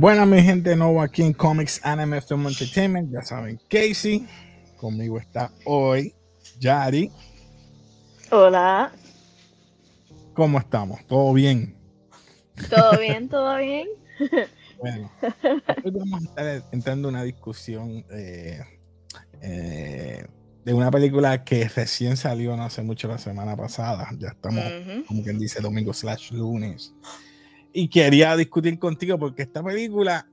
Buenas mi gente, nuevo aquí en Comics Anime Film Entertainment. Ya saben, Casey. Conmigo está hoy Yari. Hola. ¿Cómo estamos? ¿Todo bien? ¿Todo bien? ¿Todo bien? Bueno, hoy vamos a estar entrando en una discusión eh, eh, de una película que recién salió no hace mucho la semana pasada. Ya estamos, como quien dice, domingo slash lunes. Y quería discutir contigo porque esta película,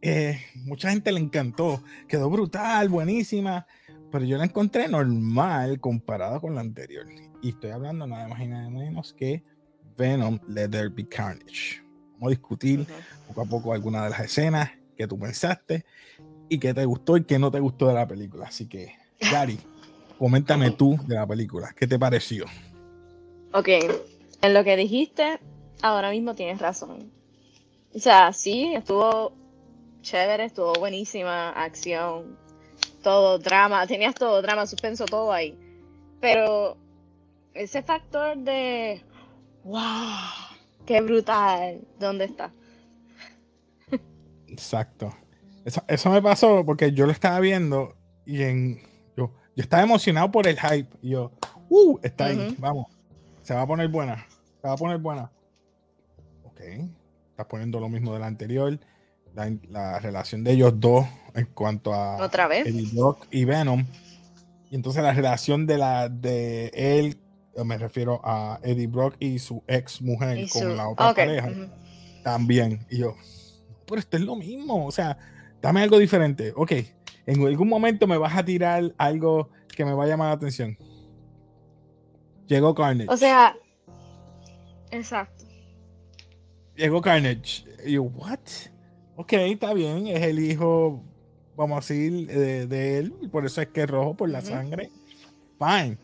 eh, mucha gente le encantó, quedó brutal, buenísima, pero yo la encontré normal comparada con la anterior. Y estoy hablando nada más y nada menos que Venom Let There Be Carnage. Vamos a discutir poco a poco algunas de las escenas que tú pensaste y que te gustó y que no te gustó de la película. Así que, Gary, coméntame tú de la película. ¿Qué te pareció? Ok, en lo que dijiste, ahora mismo tienes razón. O sea, sí, estuvo chévere, estuvo buenísima, acción, todo, drama, tenías todo, drama, suspenso, todo ahí. Pero ese factor de, wow, qué brutal, ¿dónde está? Exacto. Eso, me pasó porque yo lo estaba viendo y en, yo, yo estaba emocionado por el hype. Y yo, uh, está ahí, vamos. Se va a poner buena. Se va a poner buena. Ok. Estás poniendo lo mismo de la anterior. La, relación de ellos dos en cuanto a ¿Otra vez? Eddie Brock y Venom. Y entonces la relación de la de él, me refiero a Eddie Brock y su ex mujer con la otra pareja. También. Y yo, pero esto es lo mismo. O sea, dame algo diferente. Ok, en algún momento me vas a tirar algo que me va a llamar la atención. Llegó Carnage. O sea, exacto. Llegó Carnage. Y yo, ¿what? Ok, está bien, es el hijo, vamos a decir, de, él, y por eso es que es rojo por la sangre. Fine.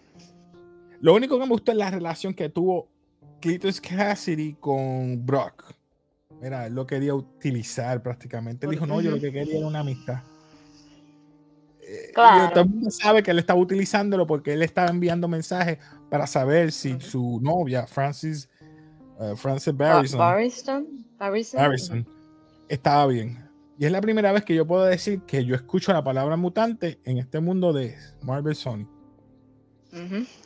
Lo único que me gustó es la relación que tuvo Cletus Cassidy con Brock. Mira, él lo quería utilizar prácticamente. Él dijo, no, yo lo que quería era una amistad. Eh, claro. todo el mundo sabe que él estaba utilizándolo porque él estaba enviando mensajes para saber si su novia, Francis, uh, Francis Barrison, Barrison, estaba bien. Y es la primera vez que yo puedo decir que yo escucho la palabra mutante en este mundo de Marvel Sony.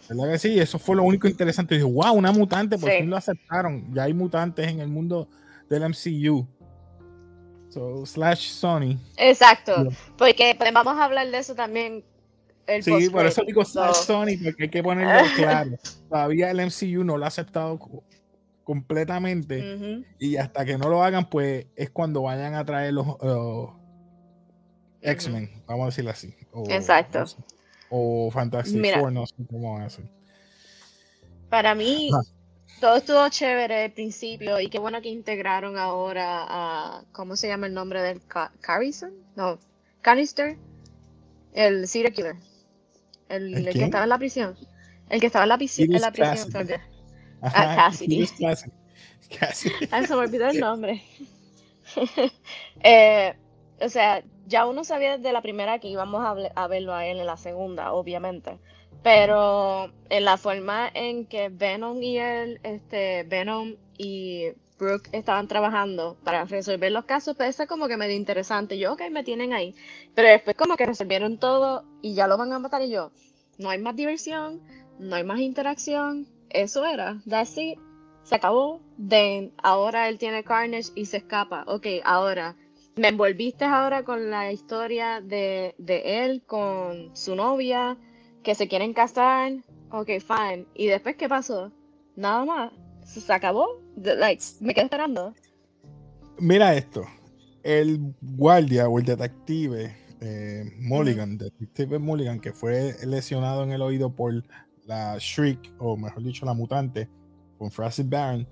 ¿Verdad que sí? Eso fue lo único interesante. dije, wow, una mutante, por fin lo aceptaron. Ya hay mutantes en el mundo del MCU. So, slash Sony. Exacto, porque pues, vamos a hablar de eso también. El sí, por eso digo slash Sony, porque hay que ponerlo claro. Todavía el MCU no lo ha aceptado completamente y hasta que no lo hagan, pues es cuando vayan a traer los X-Men, vamos a decirlo así. Exacto. O Fantastic Four, no sé cómo van a hacer. Para mí, todo estuvo chévere al principio y qué bueno que integraron ahora a, ¿cómo se llama el nombre del Carrison? No, Canister, el serial killer, el, que estaba en la prisión, el que estaba en la, en la prisión. Ah, Cassidy. Casi. Ah, se me olvidó el nombre. eh, o sea, ya uno sabía desde la primera que íbamos a, a verlo a él en la segunda, obviamente. Pero en la forma en que Venom y él, este, Venom y Brooke estaban trabajando para resolver los casos, pues eso como que medio interesante. Yo, ok, me tienen ahí. Pero después como que resolvieron todo y ya lo van a matar y yo, no hay más diversión, no hay más interacción. Eso era, that's it. Se acabó. Then, ahora él tiene Carnage y se escapa. Ok, ahora, me envolviste ahora con la historia de, de él con su novia que se quieren casar, ok, fine. ¿Y después qué pasó? Nada más. ¿Se acabó? Like, me quedé esperando. Mira esto. El guardia o el detective eh, Mulligan, detective Mulligan, que fue lesionado en el oído por la Shriek, o mejor dicho, la mutante, con Francis Barron,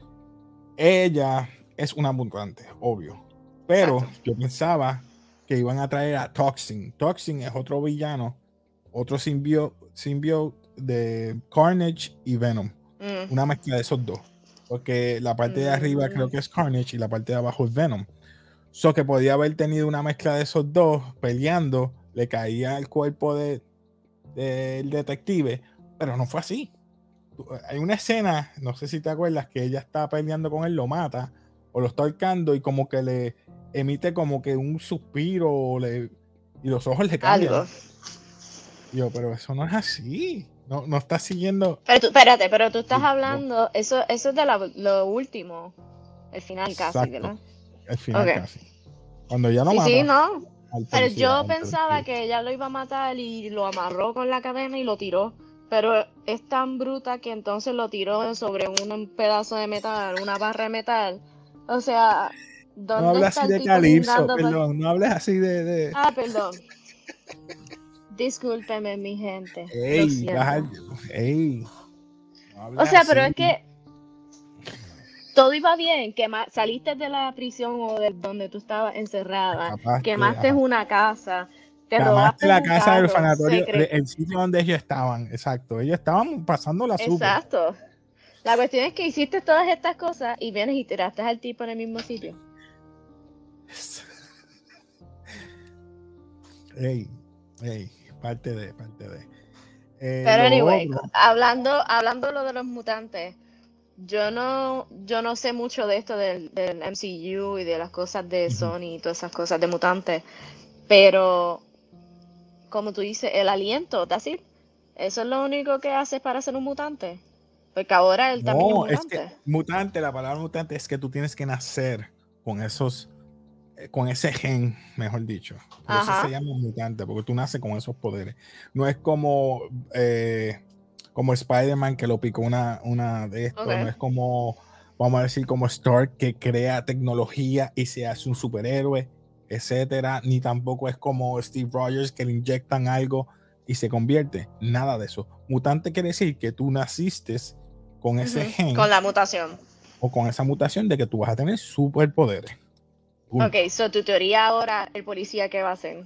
ella es una mutante, obvio. Pero yo pensaba que iban a traer a Toxin. Toxin es otro villano, otro simbio, simbio de Carnage y Venom. Mm. Una mezcla de esos dos. Porque la parte de arriba creo que es Carnage y la parte de abajo es Venom. So que podía haber tenido una mezcla de esos dos peleando, le caía el cuerpo del detective, pero no fue así. Hay una escena, no sé si te acuerdas, que ella está peleando con él, lo mata o lo está ahorcando y como que le emite como que un suspiro le, y los ojos le cambian. Algo. Yo, pero eso no es así. No, no está siguiendo. Pero tú, espérate, pero tú estás Sí, no. hablando, eso, eso es de la- lo último, el final casi, Exacto. ¿verdad? al final casi. Cuando ya no Sí, mata sí, no. Pero yo pensaba que ella lo iba a matar y lo amarró con la cadena y lo tiró. Pero es tan bruta que entonces lo tiró sobre un pedazo de metal, una barra de metal. O sea, ¿dónde No hables está así de calipso, perdón. No hables así de. de... Ah, perdón. Discúlpeme, mi gente. Ey, baja ey. No O sea, pero es que todo iba bien, que saliste de la prisión o de donde tú estabas encerrada, Escapaste, quemaste ajá. una casa, la casa del fanatorio, el sitio donde ellos estaban, exacto. Ellos estaban pasando la super. Exacto. La cuestión es que hiciste todas estas cosas y vienes y tiraste al tipo en el mismo sitio. Ey, ey, parte de, parte de. Eh, Pero anyway, otro- hablando, hablando lo de los mutantes, yo no, yo no sé mucho de esto del, del MCU y de las cosas de. Sony y todas esas cosas de mutantes, pero como tú dices, el aliento, it. Eso es lo único que haces para ser un mutante. Porque ahora él también No, es es mutante. que mutante, la palabra mutante es que tú tienes que nacer con esos, eh, con ese gen, mejor dicho. Por eso se llama mutante, porque tú naces con esos poderes. No es como, eh, como Spider-Man que lo picó una, una de estos, no es como, vamos a decir, como Stark que crea tecnología y se hace un superhéroe, etcétera. Ni tampoco es como Steve Rogers que le inyectan algo y se convierte. Nada de eso. Mutante quiere decir que tú naciste con ese gen Con la mutación. o con esa mutación de que tú vas a tener superpoderes. Punto. Ok, so tu teoría ahora, el policía, ¿qué va a hacer?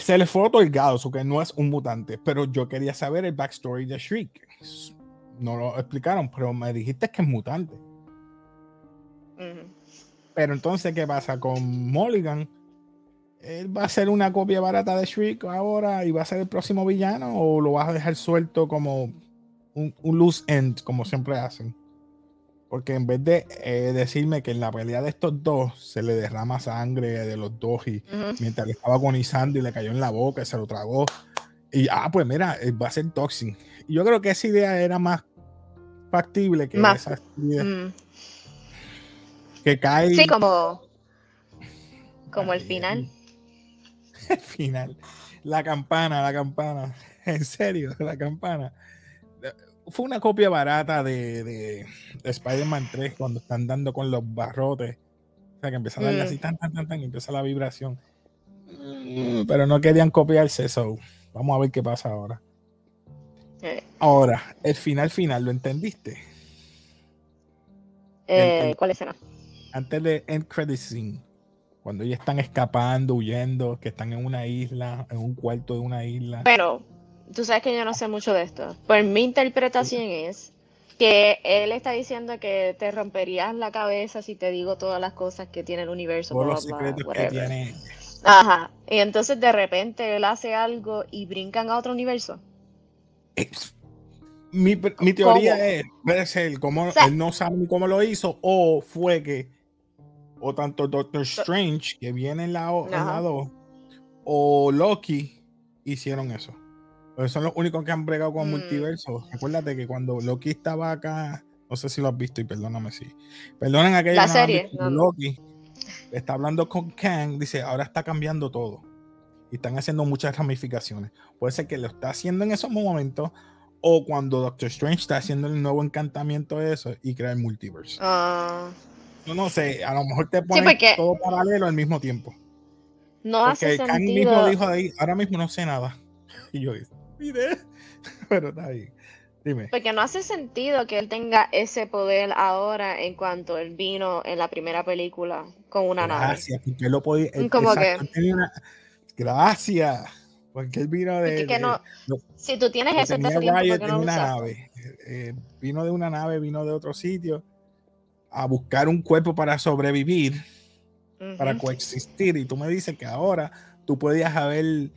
Se le fue otorgado, eso que no es un mutante, pero yo quería saber el backstory de Shriek. No lo explicaron, pero me dijiste que es mutante. Ujú. Pero entonces, ¿qué pasa con Mulligan? ¿Él va a ser una copia barata de Shriek ahora y va a ser el próximo villano? ¿O lo vas a dejar suelto como un, un loose end, como siempre hacen? Porque en vez de eh, decirme que en la pelea de estos dos se le derrama sangre de los dos y mientras le estaba agonizando y le cayó en la boca y se lo tragó. Y ah, pues mira, eh, va a ser Toxin. Y yo creo que esa idea era más factible que Más- esa idea Mm. Que cae Sí, como, como el final. el final. La campana, la campana. En serio, la campana. Fue una copia barata de, de, de Spider-Man 3 cuando están dando con los barrotes. O sea, que empieza a darle Mm. así tan, tan, tan, tan, y empieza la vibración. Mm, Pero no querían copiarse eso. Vamos a ver qué pasa ahora. Eh, Ahora, el final final, ¿lo entendiste? eh, ¿Cuál escena? Antes de end credit scene, cuando ellos están escapando, huyendo, que están en una isla, en un cuarto de una isla. Pero, tú sabes que yo no sé mucho de esto. Pues mi interpretación es que él está diciendo que te romperías la cabeza si te digo todas las cosas que tiene el universo. todos bla, los bla, secretos que tiene. Ajá. Y entonces de repente él hace algo y brincan a otro universo. Es- Mi, mi teoría ¿Cómo? es, puede ser, como O sea- él no sabe ni cómo lo hizo, o fue que, o tanto Doctor Strange, que viene en la, o- en la Ajá. 2, o Loki, hicieron eso. Pues son los únicos que han bregado con Mm. multiverso. Acuérdate que cuando Loki estaba acá, no sé si lo has visto y perdóname si. Perdonen a aquellos La no serie, visto, no, no. Loki está hablando con Kang, dice, ahora está cambiando todo. Y están haciendo muchas ramificaciones. Puede ser que lo está haciendo en esos momentos o cuando Doctor Strange está haciendo el nuevo encantamiento de eso y crea el multiverse. Ah, Yo no sé, a lo mejor te ponen porque- todo paralelo al mismo tiempo. no hace Porque mismo sentido. dijo ahí, ahora mismo no sé nada. Y yo dije, mire, pero está ahí. Dime. Porque no hace sentido que él tenga ese poder ahora en cuanto él vino en la primera película con una nave. Gracias, porque él lo podía. él- Como que- una- Gracias. Porque él vino de. Porque que de- no, no, si tú tienes eso tenía ese tiempo, Riot ¿por qué en no una nave. Eh, eh, vino de una nave, vino de otro sitio a buscar un cuerpo para sobrevivir, para coexistir. Y tú me dices que ahora tú podías haber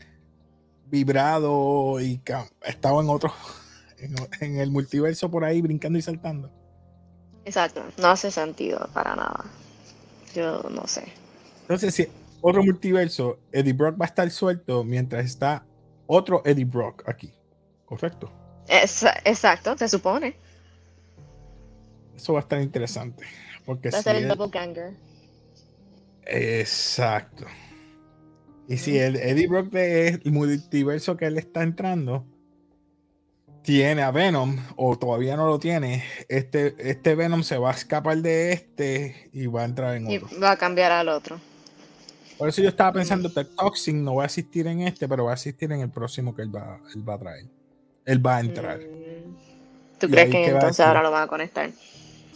vibrado y estado en otro, en, en el multiverso por ahí brincando y saltando. Exacto, no hace sentido para nada. yo no sé. Entonces, si otro multiverso, Eddie Brock va a estar suelto mientras está otro Eddie Brock aquí. ¿Correcto? exacto, se supone. Eso va a estar interesante. Porque va a ser el doppelganger. Exacto. Y si el Eddie Brock de el multiverso que él está entrando tiene a Venom o todavía no lo tiene, este, este Venom se va a escapar de este y va a entrar en otro. Y va a cambiar al otro. Por eso yo estaba pensando que Toxin no va a existir en este, pero va a existir en el próximo que él va, él va a traer. Él va a entrar. Mm. ¿Tú crees que entonces ahora lo van a conectar?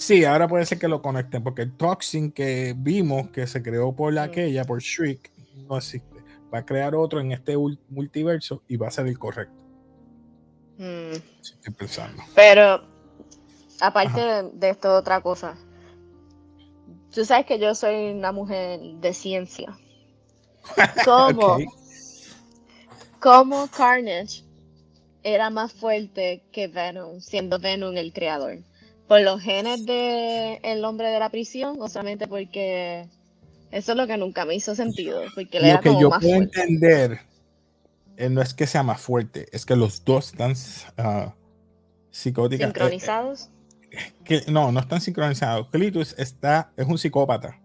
Sí, ahora puede ser que lo conecten, porque el Toxin que vimos que se creó por la aquella, por Shriek, no existe. Va a crear otro en este multiverso y va a ser el correcto. Mm. estoy pensando. Pero, aparte de esto, otra cosa. Tú sabes que yo soy una mujer de ciencia. ¿Cómo? ¿Cómo Carnage era más fuerte que Venom, siendo Venom el creador? Por los genes del el hombre de la prisión o solamente porque eso es lo que nunca me hizo sentido. Porque lo que yo puedo entender eh, no es que sea más fuerte, es que los dos están uh, psicóticos. ¿Sincronizados? que, no, no están sincronizados. Clitus está, es un psicópata.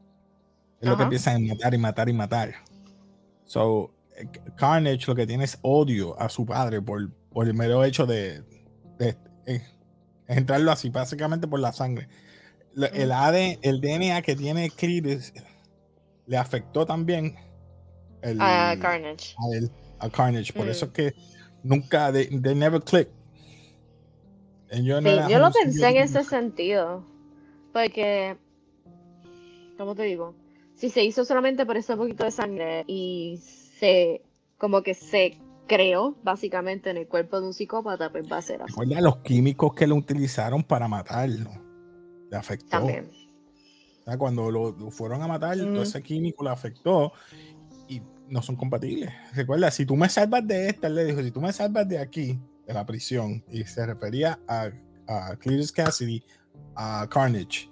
Es lo que empieza a matar y matar y matar. So, eh, Carnage lo que tiene es odio a su padre por, por el mero hecho de, de, entrarlo así, básicamente por la sangre. El AD, el DNA que tiene Creed le afectó también a Carnage. A, Carnage. Por eso mm. es que nunca, they, never click. Yo, yo lo pensé en ese sentido. Porque, ¿cómo te digo? Si se hizo solamente por ese poquito de sangre y se, como que se creo, básicamente en el cuerpo de un psicópata, pues va a ser así. Recuerda los químicos que lo utilizaron para matarlo. Le afectó. También. cuando lo, fueron a matar, todo ese químico le afectó y no son compatibles. Recuerda, si tú me salvas de esta, él le dijo, si tú me salvas de aquí, de la prisión, y se refería a, a Cletus Cassidy, a Carnage,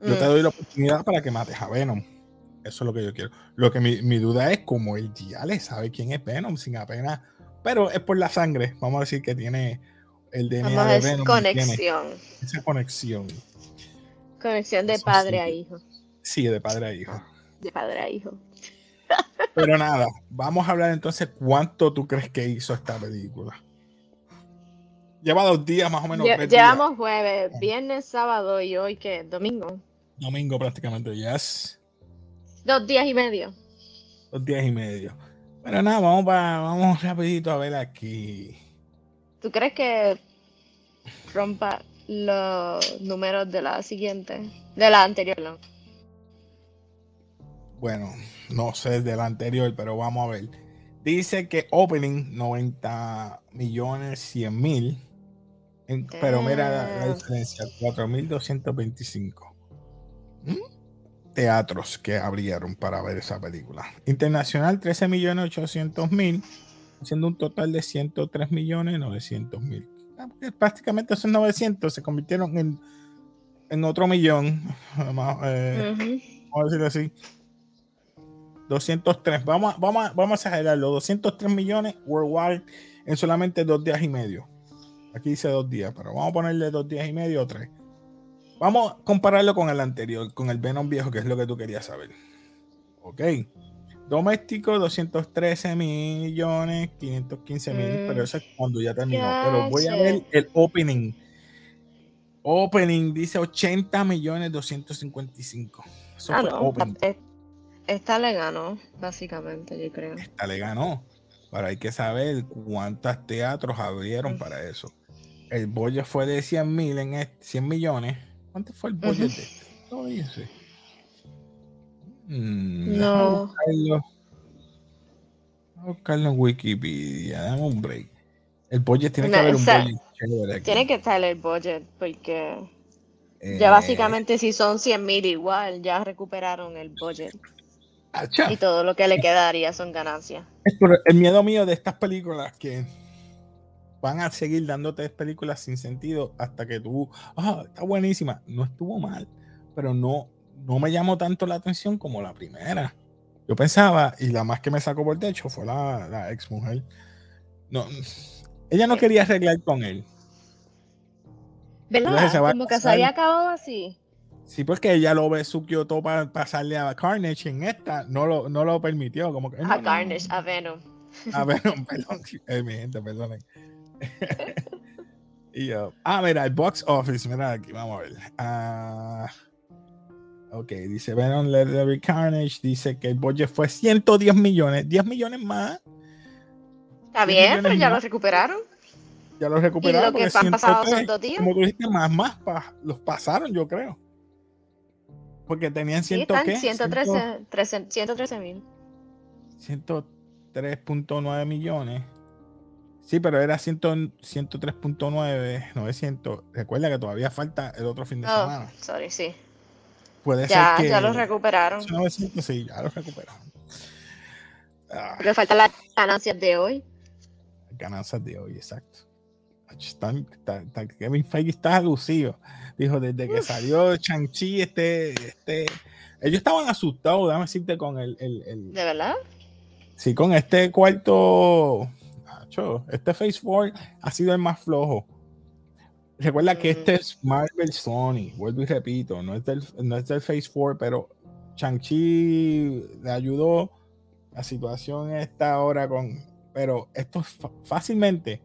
yo te mm. doy la oportunidad para que mates a Venom eso es lo que yo quiero. Lo que mi, duda es como el le sabe quién es Venom sin apenas. Pero es por la sangre. Vamos a decir que tiene el DNA de Venom. Conexión. Esa conexión. Conexión de padre a hijo. Sí, de padre a hijo. De padre a hijo. Pero nada, vamos a hablar entonces cuánto tú crees que hizo esta película. Lleva dos días más o menos. llevamos jueves, viernes, sábado y hoy que domingo. Domingo prácticamente, yes. Dos días y medio. Dos días y medio. Pero nada, vamos, para, vamos rapidito a ver aquí. ¿Tú crees que rompa los números de la siguiente? De la anterior, ¿no? Bueno, no sé de la anterior, pero vamos a ver. Dice que opening 90 millones 100 mil. Pero mira la, la diferencia, 4.225. ¿Mm? Teatros que abrieron para ver esa película. Internacional 13 millones 800 mil, siendo un total de 103 millones 900 mil. Ah, prácticamente esos 900 se convirtieron en, en otro millón. Eh, vamos a decirlo así. 203. Vamos, vamos, vamos a exagerarlo. 203 millones worldwide en solamente dos días y medio. Aquí dice dos días, pero vamos a ponerle dos días y medio o tres. Vamos a compararlo con el anterior, con el Venom viejo, que es lo que tú querías saber. Ok. Doméstico, 213 millones, 515 mil, mm. pero eso es cuando ya terminó. pero voy a ver el opening. Opening dice 80 millones 255. Eso ah, fue opening. Esta le ganó, básicamente, yo creo. Esta le ganó. Pero hay que saber cuántos teatros abrieron mm. para eso. El bollo fue de 100 mil en 100 millones ¿Cuánto fue el budget de este? No dice. Mm, no. Vamos a buscarlo en Wikipedia. Dame un break. El budget tiene que haber un budget Tiene que estar el budget porque ya eh, básicamente si son 100 mil igual, ya recuperaron el budget. Y todo lo que le quedaría son ganancias. el miedo mío de estas películas que van a seguir dándote películas sin sentido hasta que tú, ah, está buenísima. No estuvo mal, pero no, no me llamó tanto la atención como la primera. Yo pensaba, y la más que me sacó por el techo fue la, la ex mujer. No, ella no quería arreglar con él. ¿Verdad? Como que se había acabado así. Sí, porque ella lo su Kyoto para pasarle a Carnage en esta no lo, no lo permitió. Como que, a Carnage, a Venom. A Venom, perdón. Eh, mi gente, perdonen. y, uh, ah, mira, el box office, mira aquí, vamos a ver. Ah, ok, dice Venom Leather Carnage, dice que el budget fue 110 millones, 10 millones más. Está bien, pero ya lo recuperaron. Ya lo recuperaron. Y lo que han pasado son dos días. Como tú dijiste, más, más, los pasaron, yo creo. Porque tenían ciento, sí, 113 mil. 103.9 millones. Sí, pero era 103.9, 900. Recuerda que todavía falta el otro fin de oh, semana. Sorry, sí. Puede ya, ser que. Ya lo recuperaron. 900, sí, ya lo recuperaron. Ah. Porque faltan las ganancias de hoy. Ganancias de hoy, exacto. Kevin Feige está lucido. Dijo, desde que salió Chang-Chi, este, este, ellos estaban asustados, déjame decirte, con el, el, ¿De verdad? Sí, con este cuarto, este Phase 4 ha sido el más flojo. Recuerda que este es Marvel Sony, vuelvo y repito, no es del, no es del Phase 4, pero Chang-Chi le ayudó. La situación está ahora con. Pero esto fácilmente.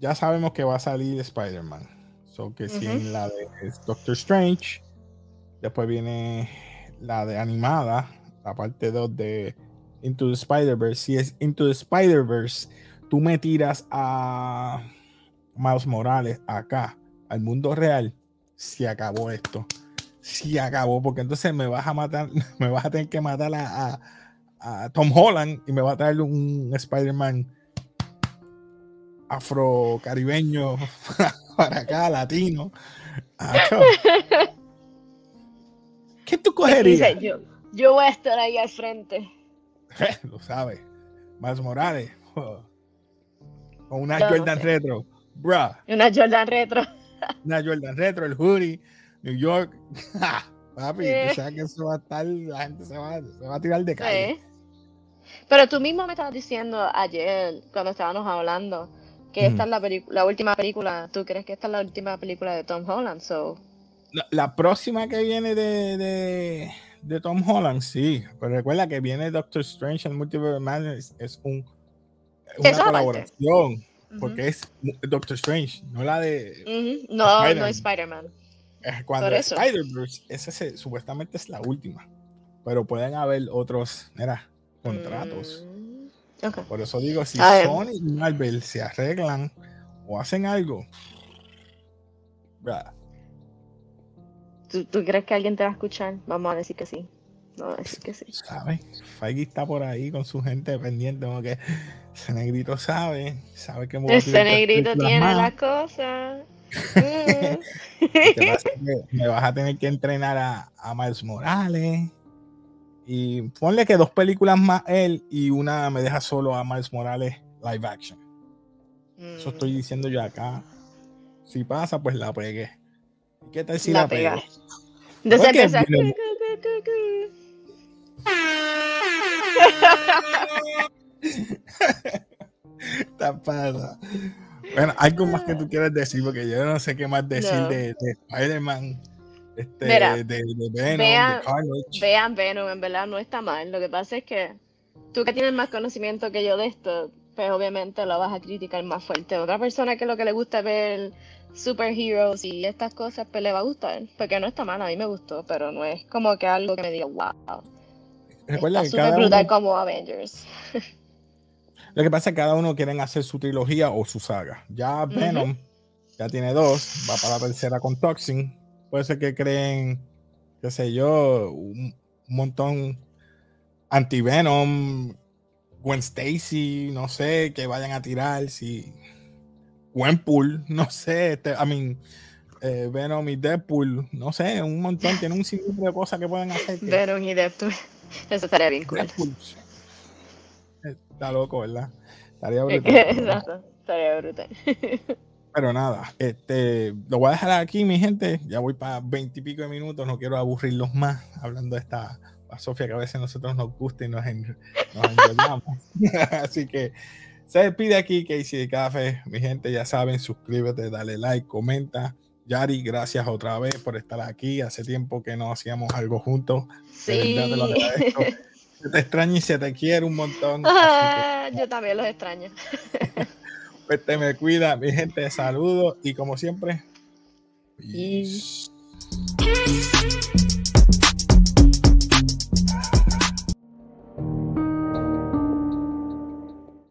Ya sabemos que va a salir Spider-Man. So que si en la de Doctor Strange, después viene la de animada, la parte 2 de Into the Spider-Verse. Si es Into the Spider-Verse, tú me tiras a Miles Morales acá, al mundo real, se acabó esto. Se acabó, porque entonces me vas a matar, me vas a tener que matar a, a, a Tom Holland y me va a traer un Spider-Man afro-caribeño para acá, latino. ¿Qué tú cogerías? yo, yo voy a estar ahí al frente. Lo sabes. Más Morales. O una Jordan Retro. Bruh. Una Jordan Retro. una Jordan Retro, el hoodie, New York. Papi, tú sabes que eso va a estar, la gente se va, se va a tirar de calle. Pero tú mismo me estabas diciendo ayer, cuando estábamos hablando, que esta es la, la última película, ¿tú crees que esta es la última película de Tom Holland? So... La, próxima que viene de, de, Tom Holland, sí, pero recuerda que viene Doctor Strange en Multiverse Madness, es un, una colaboración, porque es Doctor Strange, no la de... No, no es Spider-Man. Cuando Spider-Verse, esa supuestamente es la última, pero pueden haber otros, mira, contratos. Mm. Por eso digo, si Sony y Marvel se arreglan o hacen algo, ¿Tú, ¿Tú, crees que alguien te va a escuchar? Vamos a decir que sí. Vamos a decir que sí. ¿Sabes? Feige está por ahí con su gente pendiente, como que ese negrito sabe, sabe que Ese negrito tiene las cosas. me vas a tener que entrenar a, a Miles Morales y ponle que dos películas más él y una me deja solo a Miles Morales live action. Eso estoy mm. diciendo yo acá. Si pasa, pues la pegué. ¿Qué tal si la, la pegué? Entonces Tapada. Bueno, algo más que tú quieras decir, porque yo no sé qué más decir de, de Spider-Man. Este, de, de, Venom, vean, de vean Venom, en verdad no está mal. Lo que pasa es que tú que tienes más conocimiento que yo de esto, pues obviamente lo vas a criticar más fuerte. Otra persona que lo que le gusta ver superheroes y estas cosas, pues le va a gustar. Porque no está mal, a mí me gustó, pero no es como que algo que me diga, wow. Recuerda está súper brutal como Avengers. Lo que pasa es que cada uno quieren hacer su trilogía o su saga. Ya Venom ya tiene dos, va para la tercera con Toxin puede ser que creen, qué sé yo, un, montón anti-Venom, Gwen Stacy, no sé, que vayan a tirar, si Gwenpool, no sé, este, I mean, eh, Venom y Deadpool, no sé, un montón, tienen un sinnúmero de cosas que pueden hacer. Venom y Deadpool, eso estaría bien cool. Está loco, ¿verdad? Estaría brutal. Exacto, estaría brutal. Pero nada, este, lo voy a dejar aquí, mi gente. Ya voy para veintipico de minutos, no quiero aburrirlos más hablando de esta a Sofía que a veces nosotros nos gusta y nos, en, Así que se despide aquí Casey de Café. Mi gente, ya saben, suscríbete, dale like, comenta. Yari, gracias otra vez por estar aquí. Hace tiempo que no hacíamos algo juntos. Sí. Se te extraño y se te quiere un montón. Yo también los extraño. Pues te me cuida, mi gente. Saludos y como siempre. Peace.